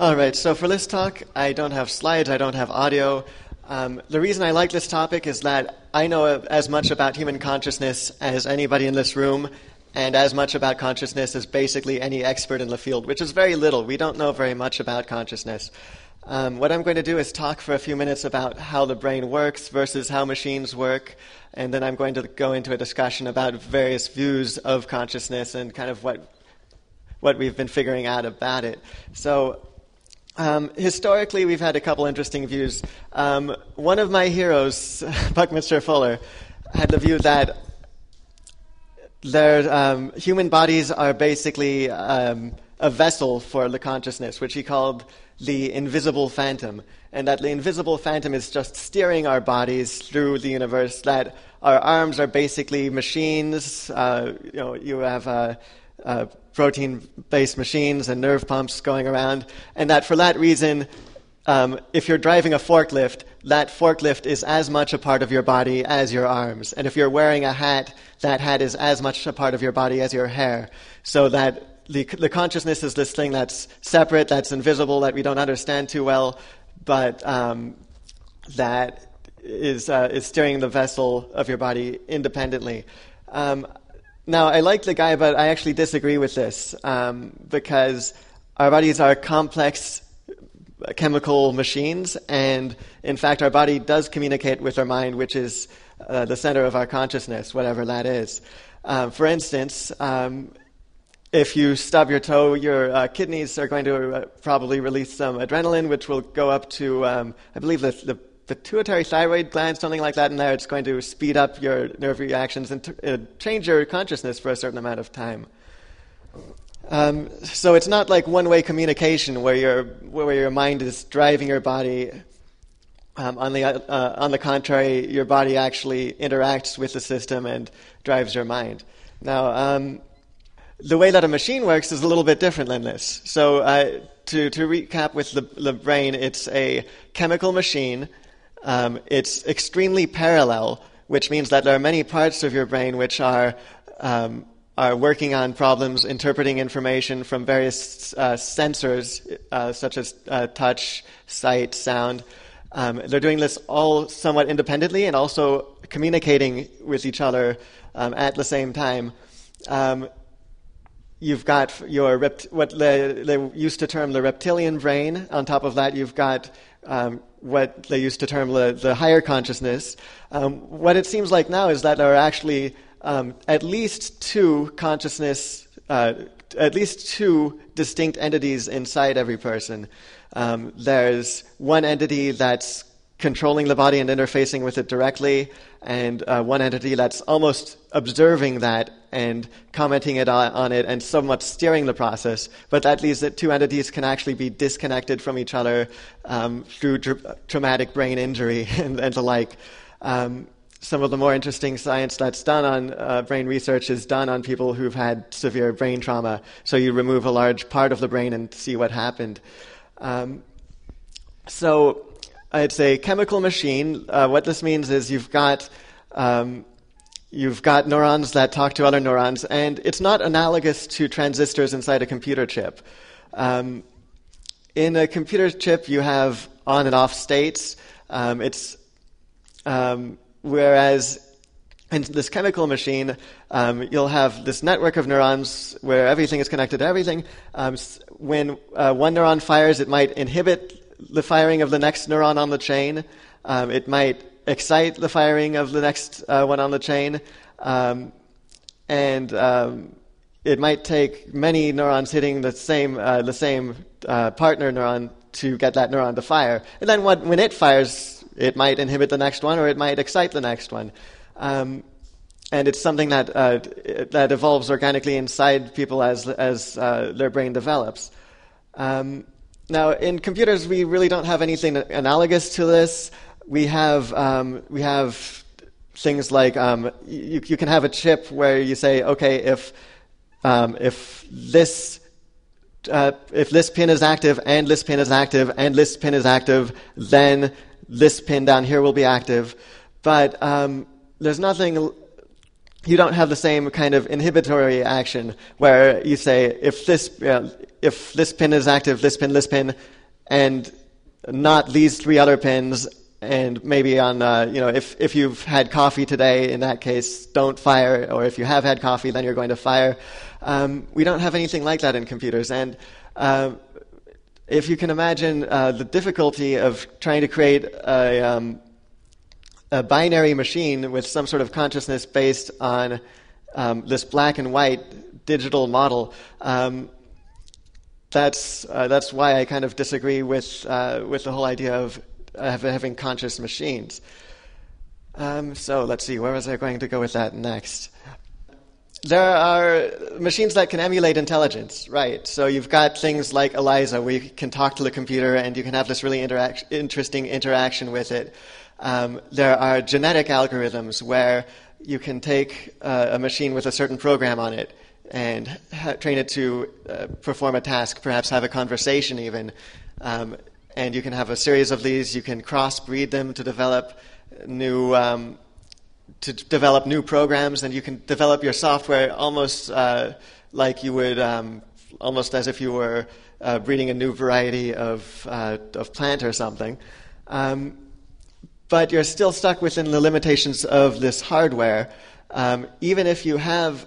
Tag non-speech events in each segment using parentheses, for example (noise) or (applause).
All right, so for this talk, I don't have slides, I don't have audio. Um, the reason I like this topic is that I know as much about human consciousness as anybody in this room, and as much about consciousness as basically any expert in the field, which is very little. We don't know very much about consciousness. Um, what I'm going to do is talk for a few minutes about how the brain works versus how machines work, and then I'm going to go into a discussion about various views of consciousness and kind of what what we've been figuring out about it. So, um, historically, we've had a couple interesting views. Um, one of my heroes, (laughs) Buckminster Fuller, had the view that their um, human bodies are basically um, a vessel for the consciousness, which he called the invisible phantom, and that the invisible phantom is just steering our bodies through the universe. That our arms are basically machines. Uh, you know, you have uh, protein based machines and nerve pumps going around, and that for that reason, um, if you're driving a forklift, that forklift is as much a part of your body as your arms. And if you're wearing a hat, that hat is as much a part of your body as your hair. So that the, the consciousness is this thing that's separate, that's invisible, that we don't understand too well, but um, that is, uh, is steering the vessel of your body independently. Um, now, I like the guy, but I actually disagree with this um, because our bodies are complex chemical machines, and in fact, our body does communicate with our mind, which is uh, the center of our consciousness, whatever that is. Um, for instance, um, if you stub your toe, your uh, kidneys are going to uh, probably release some adrenaline, which will go up to, um, I believe, the, the pituitary thyroid gland, something like that, in there. It's going to speed up your nerve reactions and t- uh, change your consciousness for a certain amount of time. Um, so it's not like one-way communication where your where your mind is driving your body. Um, on the uh, on the contrary, your body actually interacts with the system and drives your mind. Now, um, the way that a machine works is a little bit different than this. So, uh, to to recap with the the brain, it's a chemical machine um, it's extremely parallel, which means that there are many parts of your brain which are um, are working on problems interpreting information from various uh, sensors, uh, such as uh, touch, sight, sound. Um, they're doing this all somewhat independently and also communicating with each other um, at the same time. Um, you've got your rept- what they, they used to term the reptilian brain. On top of that, you've got um, what they used to term the, the higher consciousness. Um, what it seems like now is that there are actually um, at least two consciousness, uh, at least two distinct entities inside every person. Um, there's one entity that's controlling the body and interfacing with it directly, and uh, one entity that's almost observing that and commenting it on, it and somewhat steering the process. But that leaves that two entities can actually be disconnected from each other um, through tra- traumatic brain injury (laughs) and, and the like. Um, some of the more interesting science that's done on uh, brain research is done on people who've had severe brain trauma. So you remove a large part of the brain and see what happened. Um, so it's a chemical machine. Uh, what this means is you've got um, you've got neurons that talk to other neurons, and it's not analogous to transistors inside a computer chip. Um, in a computer chip, you have on and off states. Um, it's um, whereas in this chemical machine, um, you'll have this network of neurons where everything is connected to everything. Um, when uh, one neuron fires, it might inhibit the firing of the next neuron on the chain. Um, it might excite the firing of the next uh, one on the chain. Um, and um, it might take many neurons hitting the same, uh, the same uh, partner neuron to get that neuron to fire. And then what, when it fires, it might inhibit the next one or it might excite the next one. Um, and it's something that, uh, that evolves organically inside people as, as uh, their brain develops. Um, now, in computers, we really don't have anything analogous to this. We have um, we have things like um, you, you, can have a chip where you say, okay, if um, if this uh, if this pin is active and this pin is active and this pin is active, then this pin down here will be active. But um, there's nothing. You don't have the same kind of inhibitory action where you say if this. Uh, if this pin is active, this pin, this pin, and not these three other pins, and maybe on, uh, you know, if, if you've had coffee today, in that case, don't fire, or if you have had coffee, then you're going to fire. Um, we don't have anything like that in computers, and uh, if you can imagine uh, the difficulty of trying to create a, um, a, binary machine with some sort of consciousness based on um, this black and white digital model, um, that's, uh, that's why I kind of disagree with, uh, with the whole idea of, having conscious machines. Um, so let's see, where was I going to go with that next? There are machines that can emulate intelligence, right? So you've got things like Eliza, where you can talk to the computer and you can have this really interac- interesting interaction with it. Um, there are genetic algorithms where you can take uh, a machine with a certain program on it and ha- train it to uh, perform a task, perhaps have a conversation even. Um, and you can have a series of these. You can crossbreed them to develop new um, to develop new programs, and you can develop your software almost uh, like you would, um, almost as if you were uh, breeding a new variety of, uh, of plant or something. Um, but you're still stuck within the limitations of this hardware. Um, even if you have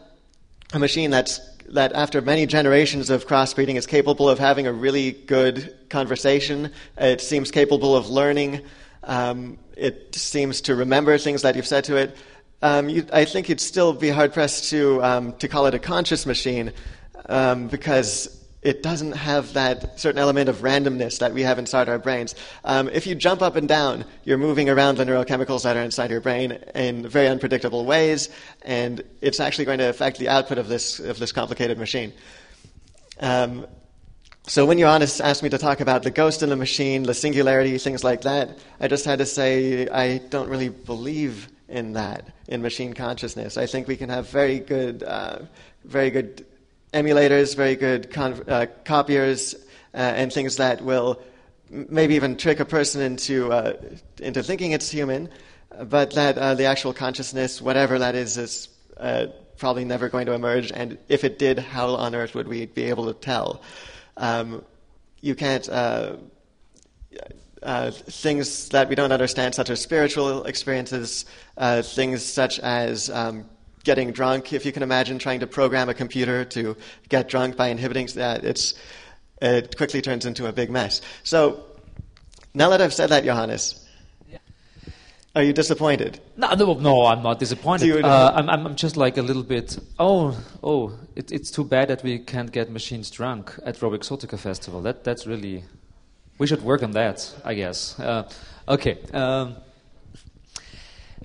a machine that's that after many generations of crossbreeding is capable of having a really good conversation, it seems capable of learning. Um, it seems to remember things that you've said to it. Um, you, I think you'd still be hard pressed to um, to call it a conscious machine um, because it doesn't have that certain element of randomness that we have inside our brains. Um, if you jump up and down, you're moving around the neurochemicals that are inside your brain in very unpredictable ways, and it's actually going to affect the output of this of this complicated machine. Um, so when Johannes asked me to talk about the ghost in the machine, the singularity, things like that, I just had to say I don't really believe in that in machine consciousness. I think we can have very good, uh, very good emulators, very good con- uh, copiers, uh, and things that will maybe even trick a person into uh, into thinking it's human, but that uh, the actual consciousness, whatever that is, is uh, probably never going to emerge. And if it did, how on earth would we be able to tell? Um, you can't. Uh, things that we don't understand, such as spiritual experiences, things such as um, getting drunk. If you can imagine trying to program a computer to get drunk by inhibiting that, it's, it quickly turns into a big mess. So, now that I've said that, Johannes, are you disappointed? No, no, no I'm not disappointed. Uh, I'm, I'm just like a little bit. Oh, oh, it, it's too bad that we can't get machines drunk at Roboexotica Festival. That that's really. We should work on that, I guess. Uh, okay. Um,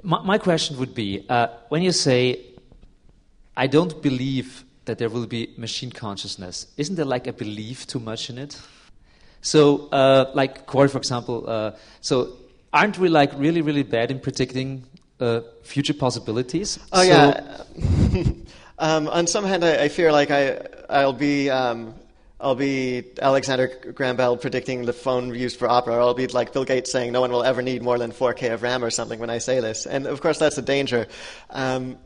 my, my, question would be: uh, when you say, "I don't believe that there will be machine consciousness," isn't there like a belief too much in it? So, uh, like Corey, for example. Uh, so aren't we like really, really bad in predicting uh, future possibilities? Oh so yeah. (laughs) um, on some hand, I, I, fear like I I'll be. Um, I'll be Alexander Graham Bell predicting the phone used for opera, or I'll be like Bill Gates saying no one will ever need more than 4K of RAM or something when I say this. And of course, that's a danger. Um,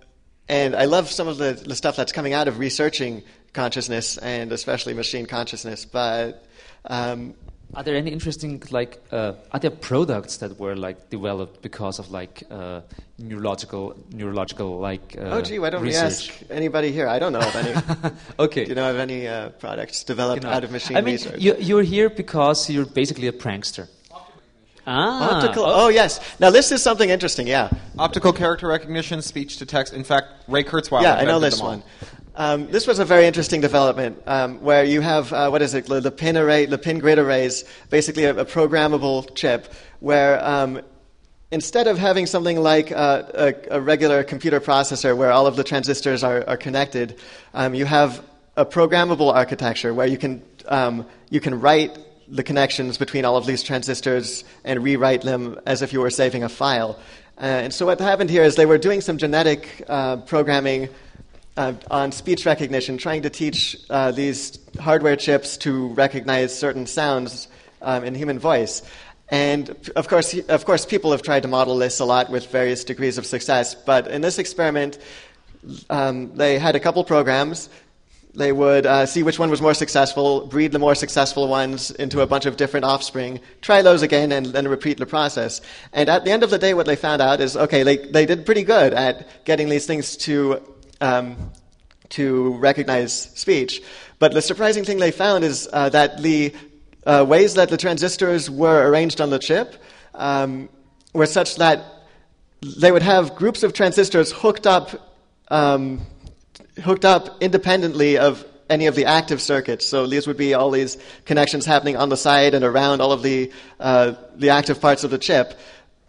and I love some of the, the stuff that's coming out of researching consciousness and especially machine consciousness. But um, are there any interesting like uh, are there products that were like developed because of like uh, neurological neurological like uh, oh gee why don't research? we ask anybody here I don't know of any (laughs) okay do you know of any uh, products developed you know, out of machine I mean, research you, you're here because you're basically a prankster Ah, Optical. Oh. oh, yes. Now this is something interesting. Yeah. Optical character recognition, speech to text. In fact, Ray Kurzweil. Yeah, I know this one. Um, this was a very interesting development um, where you have, uh, what is it, the, pin array, the pin grid arrays, basically a, a programmable chip where um, instead of having something like uh, a, a, regular computer processor where all of the transistors are, are connected, um, you have a programmable architecture where you can, um, you can write the connections between all of these transistors and rewrite them as if you were saving a file. Uh, and so what happened here is they were doing some genetic uh, programming uh, on speech recognition, trying to teach uh, these hardware chips to recognize certain sounds um, in human voice. And of course, of course, people have tried to model this a lot with various degrees of success. But in this experiment, um, they had a couple programs. they would uh, see which one was more successful, breed the more successful ones into a bunch of different offspring, try those again, and then repeat the process. And at the end of the day, what they found out is okay, they, they did pretty good at getting these things to, um, to recognize speech. But the surprising thing they found is uh, that the uh, ways that the transistors were arranged on the chip um, were such that they would have groups of transistors hooked up. Um, hooked up independently of any of the active circuits. So these would be all these connections happening on the side and around all of the, uh, the active parts of the chip.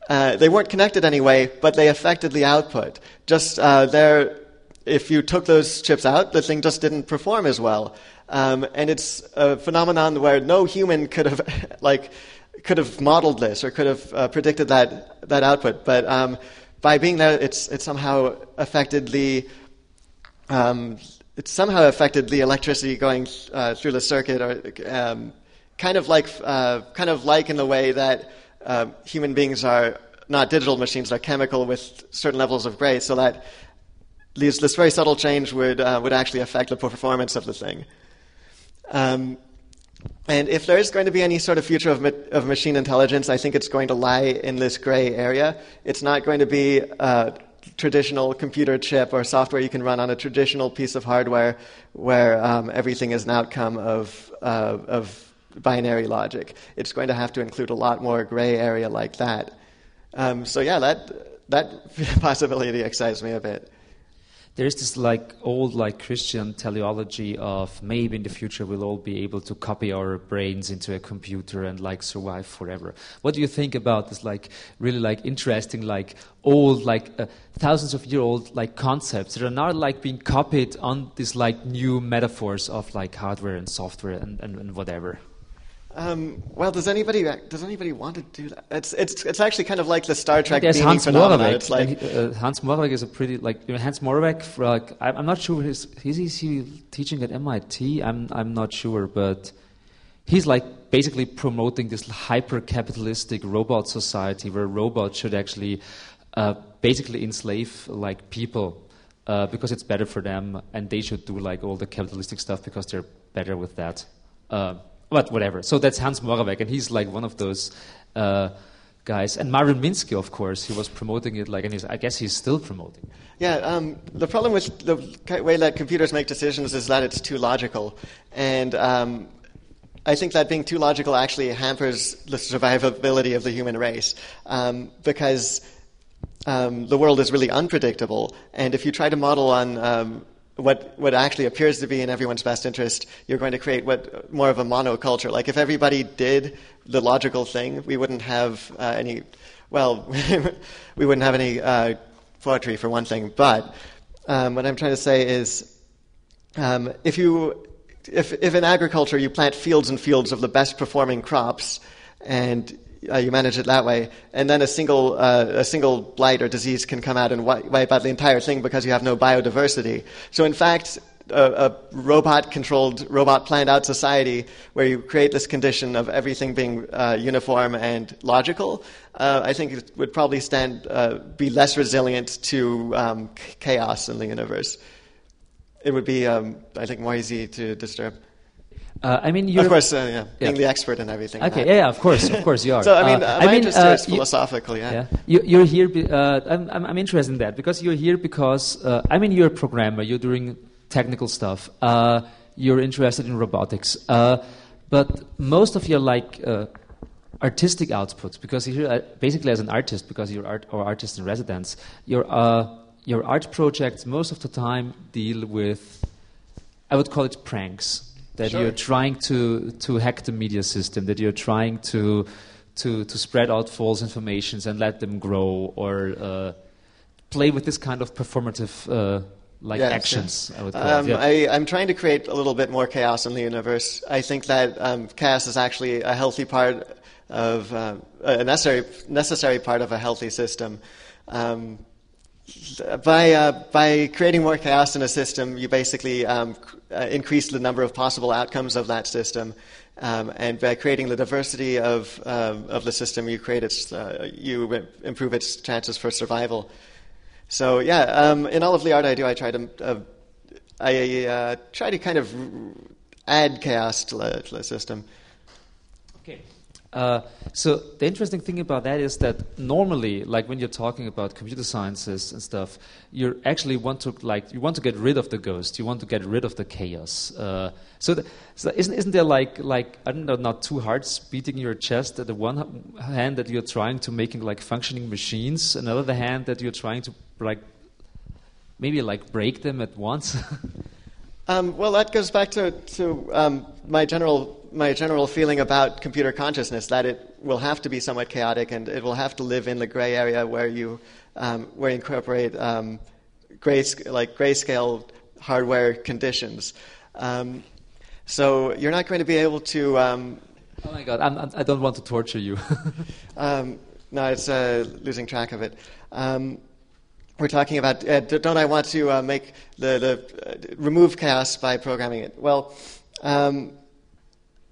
Uh, they weren't connected anyway, but they affected the output. Just uh, there, if you took those chips out, the thing just didn't perform as well. Um, and it's a phenomenon where no human could have, (laughs) like, could have modeled this or could have uh, predicted that that output. But um, by being there, it's it somehow affected the um, it somehow affected the electricity going uh, through the circuit, or um, kind of like uh, kind of like in the way that uh, human beings are not digital machines, they're chemical with certain levels of gray, so that these, this very subtle change would uh, would actually affect the performance of the thing. Um, and if there is going to be any sort of future of, ma- of machine intelligence, I think it's going to lie in this gray area. It's not going to be uh, traditional computer chip or software you can run on a traditional piece of hardware where um, everything is an outcome of, uh, of binary logic. It's going to have to include a lot more gray area like that. Um, so, yeah, that, that (laughs) possibility excites me a bit there's this like old like Christian teleology of maybe in the future we'll all be able to copy our brains into a computer and like survive forever. What do you think about this like really like interesting like old like uh, thousands of year old like concepts that are now like being copied on these like new metaphors of like hardware and software and, and, and whatever? Um, well, does anybody does anybody want to do that? It's it's it's actually kind of like the Star Trek There's Hans phenomenon. It's like uh, Hans Moravec is a pretty like you know, Hans Moravec. Like I'm not sure he's is he teaching at MIT. I'm I'm not sure, but he's like basically promoting this hyper capitalistic robot society where robots should actually uh, basically enslave like people uh, because it's better for them, and they should do like all the capitalistic stuff because they're better with that. Uh, but whatever. So that's Hans Moravec, and he's like one of those uh, guys. And Marvin Minsky, of course, he was promoting it, like, and I guess he's still promoting. Yeah, um, the problem with the way that computers make decisions is that it's too logical, and um, I think that being too logical actually hampers the survivability of the human race um, because. Um, the world is really unpredictable, and if you try to model on um, what what actually appears to be in everyone's best interest, you're going to create what more of a monoculture. Like if everybody did the logical thing, we wouldn't have uh, any. Well, (laughs) we wouldn't have any uh, poetry for one thing. But um, what I'm trying to say is, um, if you if if in agriculture you plant fields and fields of the best performing crops, and uh, you manage it that way, and then a single uh, a single blight or disease can come out and wipe out the entire thing because you have no biodiversity. So in fact, a, a robot-controlled, robot-planned-out society where you create this condition of everything being uh, uniform and logical, uh, I think it would probably stand uh, be less resilient to um, chaos in the universe. It would be, um, I think, more easy to disturb. Uh, I mean, you're of course, uh, yeah, being the expert in everything. Okay, yeah, yeah, of course, of course, you (laughs) are. so, I mean, uh, my I mean, interest uh, is philosophical, yeah. yeah. You, are here. Be, uh, I'm, I'm, interested in that because you're here because uh, I mean, you're a programmer. You're doing technical stuff. you're interested in robotics, but most of your like artistic outputs, because you're basically as an artist, because you're art or artist in residence, your your art projects most of the time deal with, I would call it pranks that sure. you're trying to, to hack the media system, that you're trying to, to, to spread out false informations and let them grow, or uh, play with this kind of performative uh, like yes, actions. Yes. I would call um, it. Yeah. I, am trying to create a little bit more chaos in the universe. I think that um, chaos is actually a healthy part of uh, a necessary necessary part of a healthy system. Um, by uh, by creating more chaos in a system, you basically um, uh, increase the number of possible outcomes of that system, um, and by creating the diversity of um, of the system, you create its uh, you improve its chances for survival. So yeah, um, in all of the art I do, I try to uh, I uh, try to kind of add chaos to the, to the system. Okay. Uh, so the interesting thing about that is that normally, like when you're talking about computer sciences and stuff, you actually want to like you want to get rid of the ghost. You want to get rid of the chaos. Uh, so, the, so isn't isn't there like like I don't know, not two hearts beating your chest at the one hand that you're trying to making like functioning machines, another hand that you're trying to like maybe like break them at once. (laughs) um, well, that goes back to to um, my general my general feeling about computer consciousness that it will have to be somewhat chaotic and it will have to live in the gray area where you um, where you incorporate um, gray like grayscale hardware conditions. Um, so you're not going to be able to. Um, oh my God! I'm, I do not want to torture you. (laughs) Um, no, it's uh, losing track of it um, we're talking about uh, don't I want to uh, make the, the uh, remove chaos by programming it? Well, um,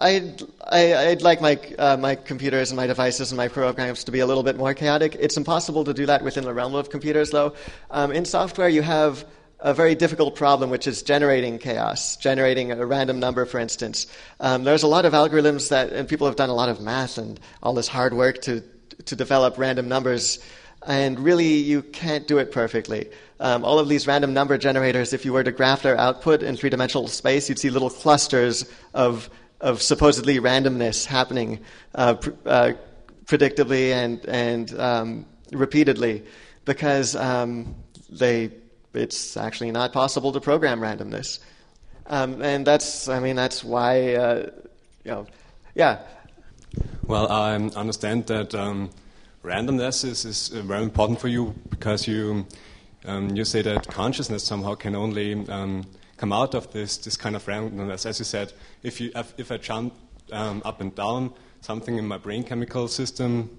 I'd, I, would like my, uh, my computers and my devices and my programs to be a little bit more chaotic. It's impossible to do that within the realm of computers, though. Um, in software, you have a very difficult problem, which is generating chaos, generating a random number, for instance. Um, there's a lot of algorithms that, and people have done a lot of math and all this hard work to, to develop random numbers, and really you can't do it perfectly. Um, all of these random number generators, if you were to graph their output in three dimensional space, you'd see little clusters of of supposedly randomness happening uh, pr- uh, predictably and and um, repeatedly, because um, they it's actually not possible to program randomness, um, and that's I mean that's why uh, you know yeah. Well, I understand that um, randomness is, is very important for you because you um, you say that consciousness somehow can only um, come out of this, this kind of randomness. As you said, if, you, if I jump um, up and down, something in my brain chemical system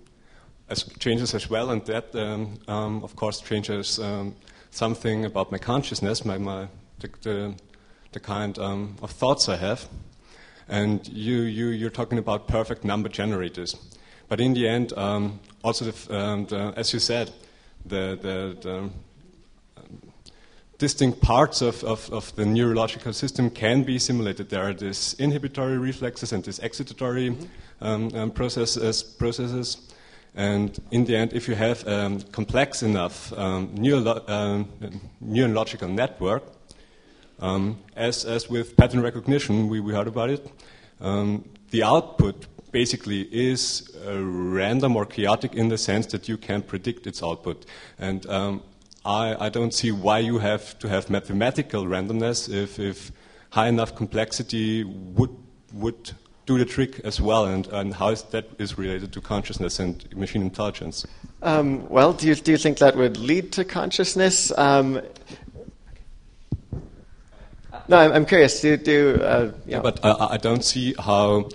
as, changes as well, and that, um, um, of course, changes um, something about my consciousness, my, my, the, the, the kind um, of thoughts I have. And you, you, you're talking about perfect number generators. But in the end, um, also, the, the, as you said, the, the distinct parts of, of, of, the neurological system can be simulated. There are these inhibitory reflexes and these excitatory mm-hmm. um, um, processes, processes. And in the end, if you have a um, complex enough um, neuro- um, neurological network, um, as, as with pattern recognition, we, we heard about it, the output basically is uh, random or chaotic in the sense that you can predict its output. And um, I, I don't see why you have to have mathematical randomness if, if high enough complexity would, would do the trick as well, and, and how is that is related to consciousness and machine intelligence. Um, well, do you, do you think that would lead to consciousness? Um, no, I'm, I'm, curious. Do, do uh, yeah, but I, I don't see how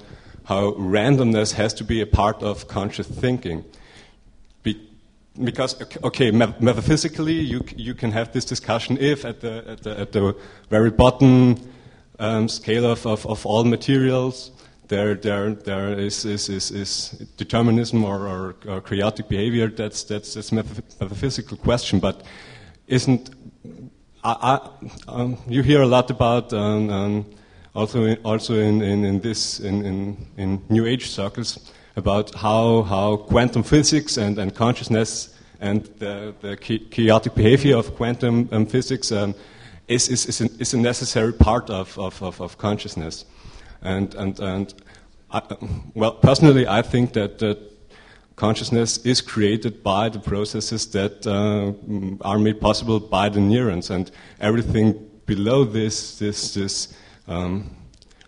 how randomness has to be a part of conscious thinking because okay, metaphysically you you can have this discussion if at the at the, at the very bottom um, scale of, of, of all materials there there there is is, is, is determinism or, or, or, chaotic behavior. That's that's that's metaphysical question, but isn't I, I, um, you hear a lot about um, um, also in, also in, in, in this in, in, in New Age circles about how, how quantum physics and, and consciousness and the, the chaotic behavior of quantum um, physics um, is, is, is, is, a necessary part of, of, of, of consciousness. And, and, and I, well, personally, I think that, that consciousness is created by the processes that uh, are made possible by the neurons, and everything below this, this, this um,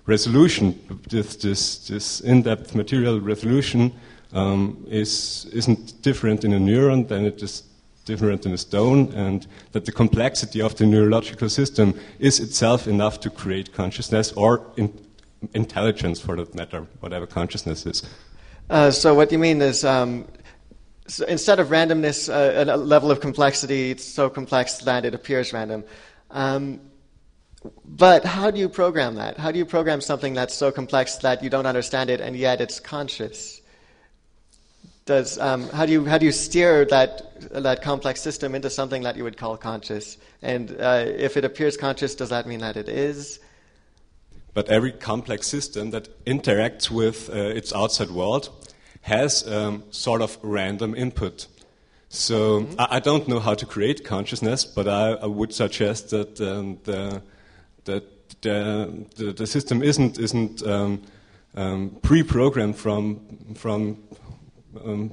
resolution, this, this, this in-depth material resolution, um, is, isn't different in a neuron than it is different in a stone, and that the complexity of the neurological system is itself enough to create consciousness or in, intelligence, for that matter, whatever consciousness is. Uh, so, what you mean is um, so instead of randomness, uh, a level of complexity, it's so complex that it appears random. Um, but how do you program that? How do you program something that's so complex that you don't understand it and yet it's conscious? does um, how do you how do you steer that that complex system into something that you would call conscious? And uh, if it appears conscious, does that mean that it is? But every complex system that interacts with uh, its outside world has um, sort of random input. So mm-hmm. I, I, don't know how to create consciousness, but I, I would suggest that um, the, that the, the, the, system isn't isn't um, um pre-programmed from from um,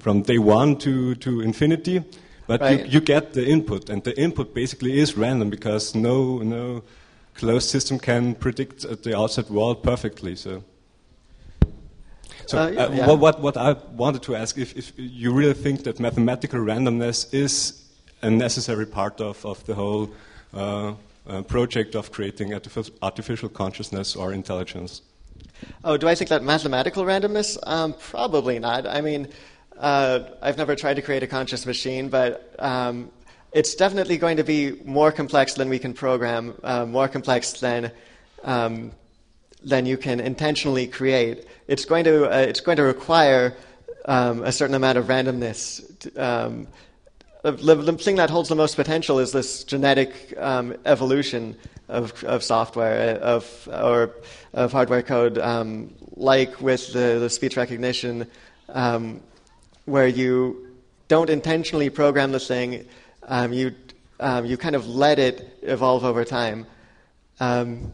from day one to, to infinity, but right. you, you get the input, and the input basically is random because no no closed system can predict the outside world perfectly. So. So, uh, uh, yeah. what, what, what, I wanted to ask if, if you really think that mathematical randomness is a necessary part of, of the whole uh, uh, project of creating artificial, consciousness or intelligence? Oh, do I think that mathematical randomness? Um, probably not. I mean, uh, I've never tried to create a conscious machine, but um, it's definitely going to be more complex than we can program, uh, more complex than um, than you can intentionally create. It's going to uh, it's going to require um, a certain amount of randomness. Um, the, the, thing that holds the most potential is this genetic um, evolution of, of software, uh, of, or of hardware code, um, like with the, the speech recognition, um, where you don't intentionally program the thing, um, you, um, you kind of let it evolve over time. Um,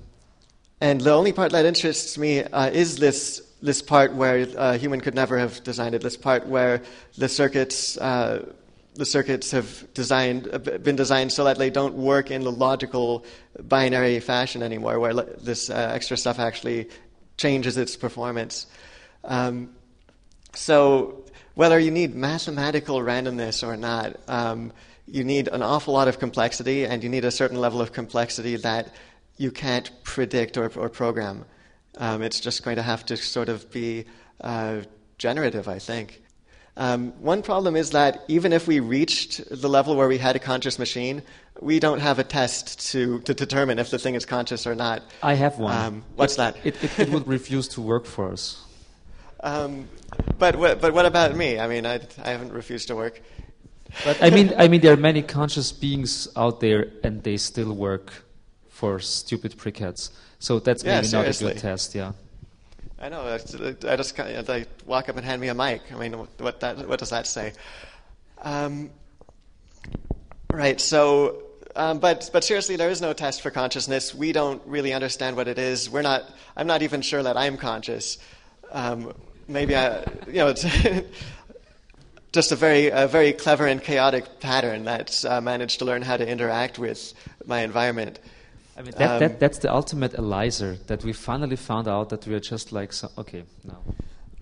and the only part that interests me uh, is this, this part where a uh, human could never have designed it, this part where the circuits uh, the circuits have designed, been designed so that they don't work in the logical binary fashion anymore, where this uh, extra stuff actually changes its performance. Um, so, whether you need mathematical randomness or not, um, you need an awful lot of complexity, and you need a certain level of complexity that you can't predict or, or program. Um, it's just going to have to sort of be uh, generative, I think. Um, one problem is that even if we reached the level where we had a conscious machine, we don't have a test to, to determine if the thing is conscious or not. I have one. Um, what's it, that? It, it, it, would refuse to work for us. (laughs) Um, but, but what about me? I mean, I, I haven't refused to work. But I mean, I mean, there are many conscious beings out there, and they still work for stupid prickheads. So that's yeah, maybe seriously. not a good test. Yeah. I know. I just they walk up and hand me a mic. I mean, what that what does that say? Um, right. So, um, but but seriously, there is no test for consciousness. We don't really understand what it is. We're not. I'm not even sure that I'm conscious. Um, maybe I. You know, it's (laughs) just a very a very clever and chaotic pattern that's uh, managed to learn how to interact with my environment. I mean, that, um, that, that's the ultimate Eliza that we finally found out that we are just like, so, okay, no.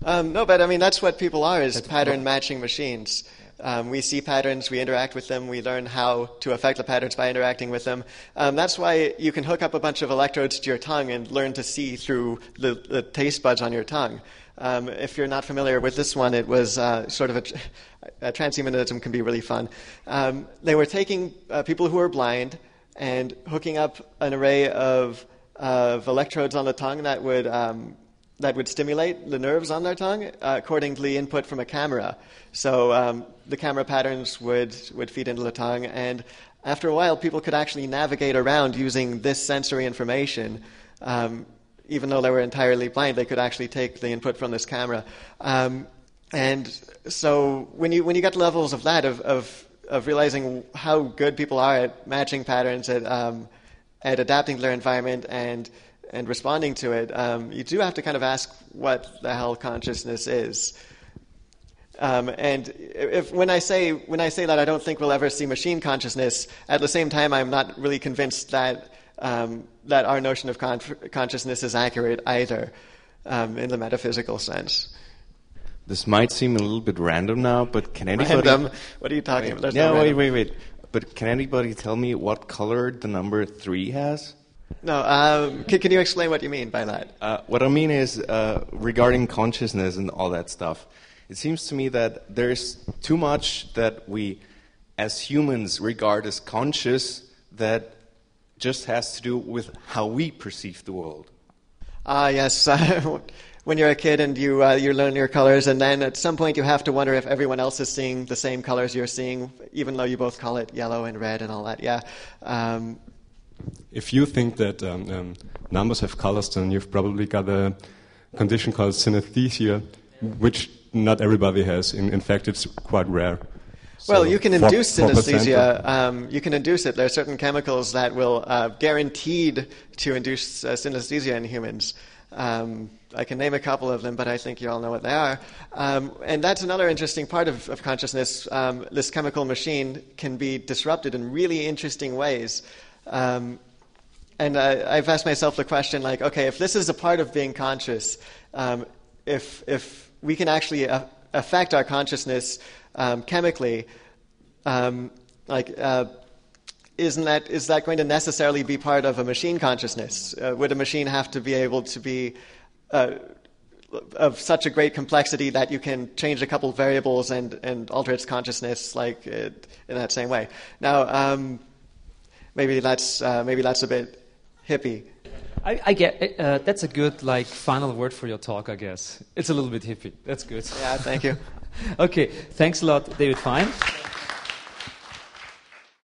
Um, no, but I mean, that's what people are, is that's pattern matching machines. Um, we see patterns, we interact with them, we learn how to affect the patterns by interacting with them. Um, that's why you can hook up a bunch of electrodes to your tongue and learn to see through the, the taste buds on your tongue. Um, if you're not familiar with this one, it was uh, sort of a, a transhumanism can be really fun. Um, they were taking uh, people who were blind and hooking up an array of, of electrodes on the tongue that would, um, that would stimulate the nerves on their tongue uh, according to the input from a camera. So um, the camera patterns would, would feed into the tongue, and after a while, people could actually navigate around using this sensory information. Um, even though they were entirely blind, they could actually take the input from this camera. Um, and so when you, when you get levels of that, of, of of realizing how good people are at matching patterns, at, um, at adapting to their environment, and and responding to it, um, you do have to kind of ask what the hell consciousness is. Um, and if, when I say when I say that I don't think we'll ever see machine consciousness, at the same time I'm not really convinced that um, that our notion of con- consciousness is accurate either, um, in the metaphysical sense. This might seem a little bit random now, but can anybody? Random? What are you talking about? There's no, no wait, wait, wait. But can anybody tell me what color the number three has? No. Um, can, can, you explain what you mean by that? Uh, what I mean is uh, regarding consciousness and all that stuff. It seems to me that there's too much that we, as humans, regard as conscious that just has to do with how we perceive the world. Ah, yes. (laughs) when you're a kid and you uh, you learn your colors, and then at some point you have to wonder if everyone else is seeing the same colors you're seeing, even though you both call it yellow and red and all that. Yeah. Um, if you think that um, um, numbers have colors, then you've probably got a condition called synesthesia, which not everybody has. In, in fact, it's quite rare. Well, you can induce synesthesia. Um, you can induce it. There are certain chemicals that will uh, guaranteed to induce uh, synesthesia in humans. Um, I can name a couple of them, but I think you all know what they are. Um, and that's another interesting part of, of consciousness. Um, this chemical machine can be disrupted in really interesting ways. Um, and uh, I've asked myself the question, like, okay, if this is a part of being conscious, um, if if we can actually uh, affect our consciousness um, chemically, um, like. Uh, isn't that is that going to necessarily be part of a machine consciousness? Uh, would a machine have to be able to be uh, of such a great complexity that you can change a couple variables and, and alter its consciousness like it, in that same way. Now, um, maybe that's uh, maybe that's a bit hippie. I, I get uh, that's a good like final word for your talk. I guess it's a little bit hippie. That's good. Yeah, thank you. (laughs) okay, thanks a lot, David Fine.